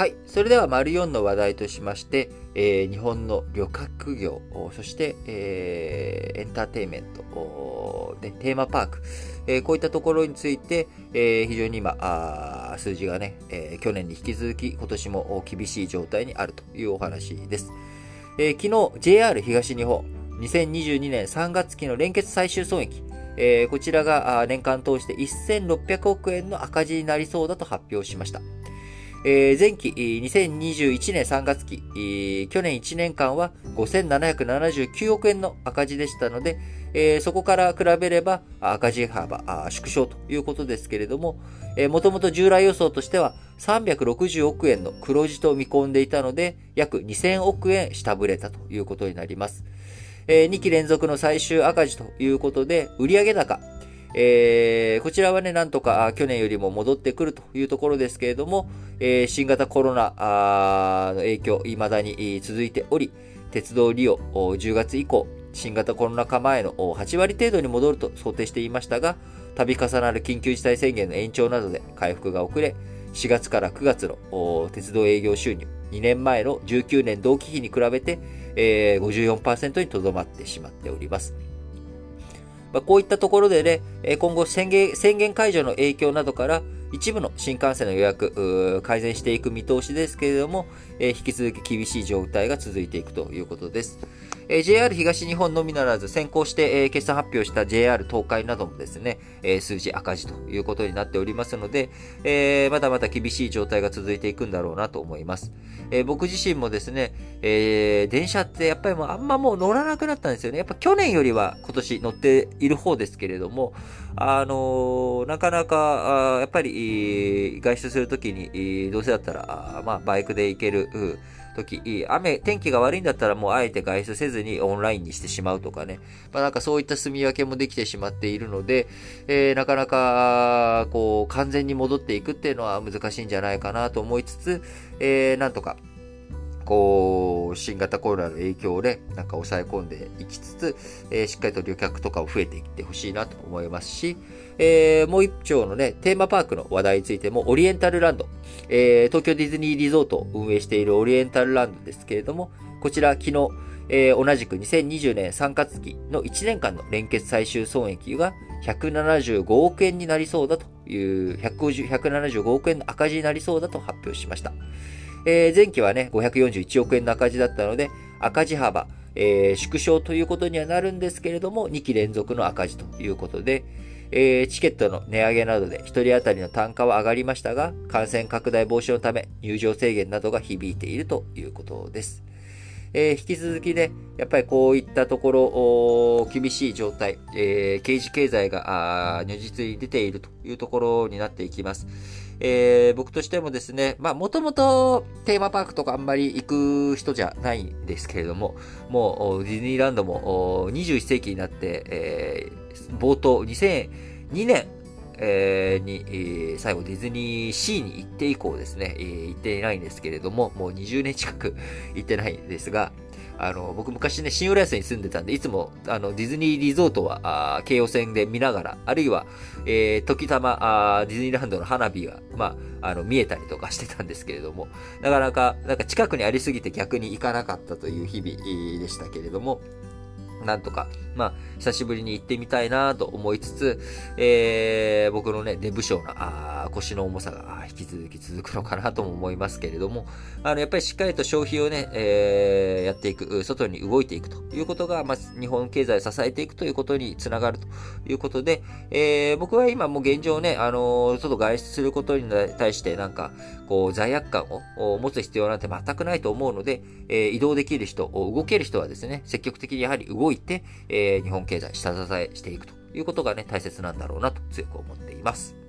はい。それでは、丸4の話題としまして、えー、日本の旅客業、そして、えー、エンターテイメント、でテーマパーク、えー、こういったところについて、え、非常に今、あ数字がね、え、去年に引き続き今年も厳しい状態にあるというお話です。え、昨日、JR 東日本、2022年3月期の連結最終損益、え、こちらが年間通して1600億円の赤字になりそうだと発表しました。えー、前期2021年3月期、去年1年間は5779億円の赤字でしたので、えー、そこから比べれば赤字幅縮小ということですけれども、もともと従来予想としては360億円の黒字と見込んでいたので、約2000億円下振れたということになります。えー、2期連続の最終赤字ということで、売上高、えー、こちらはね、なんとか去年よりも戻ってくるというところですけれども、えー、新型コロナの影響、未だに続いており、鉄道利用10月以降、新型コロナ禍前の8割程度に戻ると想定していましたが、度重なる緊急事態宣言の延長などで回復が遅れ、4月から9月の鉄道営業収入、2年前の19年同期比に比べて、えー、54%にとどまってしまっております。まあ、こういったところでね、今後宣言宣言解除の影響などから、一部の新幹線の予約、改善していく見通しですけれどもえ、引き続き厳しい状態が続いていくということです。え JR 東日本のみならず先行して、え決算発表した JR 東海などもですね、え数字赤字ということになっておりますので、えまだまだ厳しい状態が続いていくんだろうなと思います。え僕自身もですね、え電車ってやっぱりもうあんまもう乗らなくなったんですよね。やっぱ去年よりは今年乗っている方ですけれども、あのなかなか、あやっぱり外出するときに、どうせだったら、あまあ、バイクで行ける、時、雨、天気が悪いんだったらもうあえて外出せずにオンラインにしてしまうとかね。まあなんかそういった住み分けもできてしまっているので、えー、なかなか、こう、完全に戻っていくっていうのは難しいんじゃないかなと思いつつ、えー、なんとか、こう、新型コロナの影響で、なんか抑え込んでいきつつ、えー、しっかりと旅客とかを増えていってほしいなと思いますし、えー、もう一丁のね、テーマパークの話題についても、オリエンタルランド、えー、東京ディズニーリゾートを運営しているオリエンタルランドですけれども、こちら昨日、えー、同じく2020年3月期の1年間の連結最終損益が175億円になりそうだという、150 175億円の赤字になりそうだと発表しました。えー、前期はね、541億円の赤字だったので、赤字幅、えー、縮小ということにはなるんですけれども、2期連続の赤字ということで、えー、チケットの値上げなどで1人当たりの単価は上がりましたが、感染拡大防止のため入場制限などが響いているということです。えー、引き続きね、やっぱりこういったところ、厳しい状態、えー、刑事経済が如実に出ているというところになっていきます。えー、僕としてもですね、まあ、もともとテーマパークとかあんまり行く人じゃないんですけれども、もうディズニーランドも21世紀になって、えー、冒頭2002年、え、に、え、最後ディズニーシーに行って以降ですね、え、行っていないんですけれども、もう20年近く 行ってないんですが、あの、僕昔ね、新浦安に住んでたんで、いつも、あの、ディズニーリゾートは、あ京葉線で見ながら、あるいは、えー、時たま、あディズニーランドの花火が、まあ、あの、見えたりとかしてたんですけれども、なかなか、なんか近くにありすぎて逆に行かなかったという日々でしたけれども、なんとか、まあ、久しぶりに行ってみたいなと思いつつ、えー、僕のね、出不詳な、あ腰の重さが引き続き続くのかなとも思いますけれども、あの、やっぱりしっかりと消費をね、えー、やっていく、外に動いていくということが、まあ、日本経済を支えていくということにつながるということで、えー、僕は今もう現状ね、あの外外出することに対してなんか、こう、罪悪感を持つ必要なんて全くないと思うので、えー、移動できる人、動ける人はですね、積極的にやはり動いて、えー、日本経済下支えしていくということがね、大切なんだろうなと強く思っています。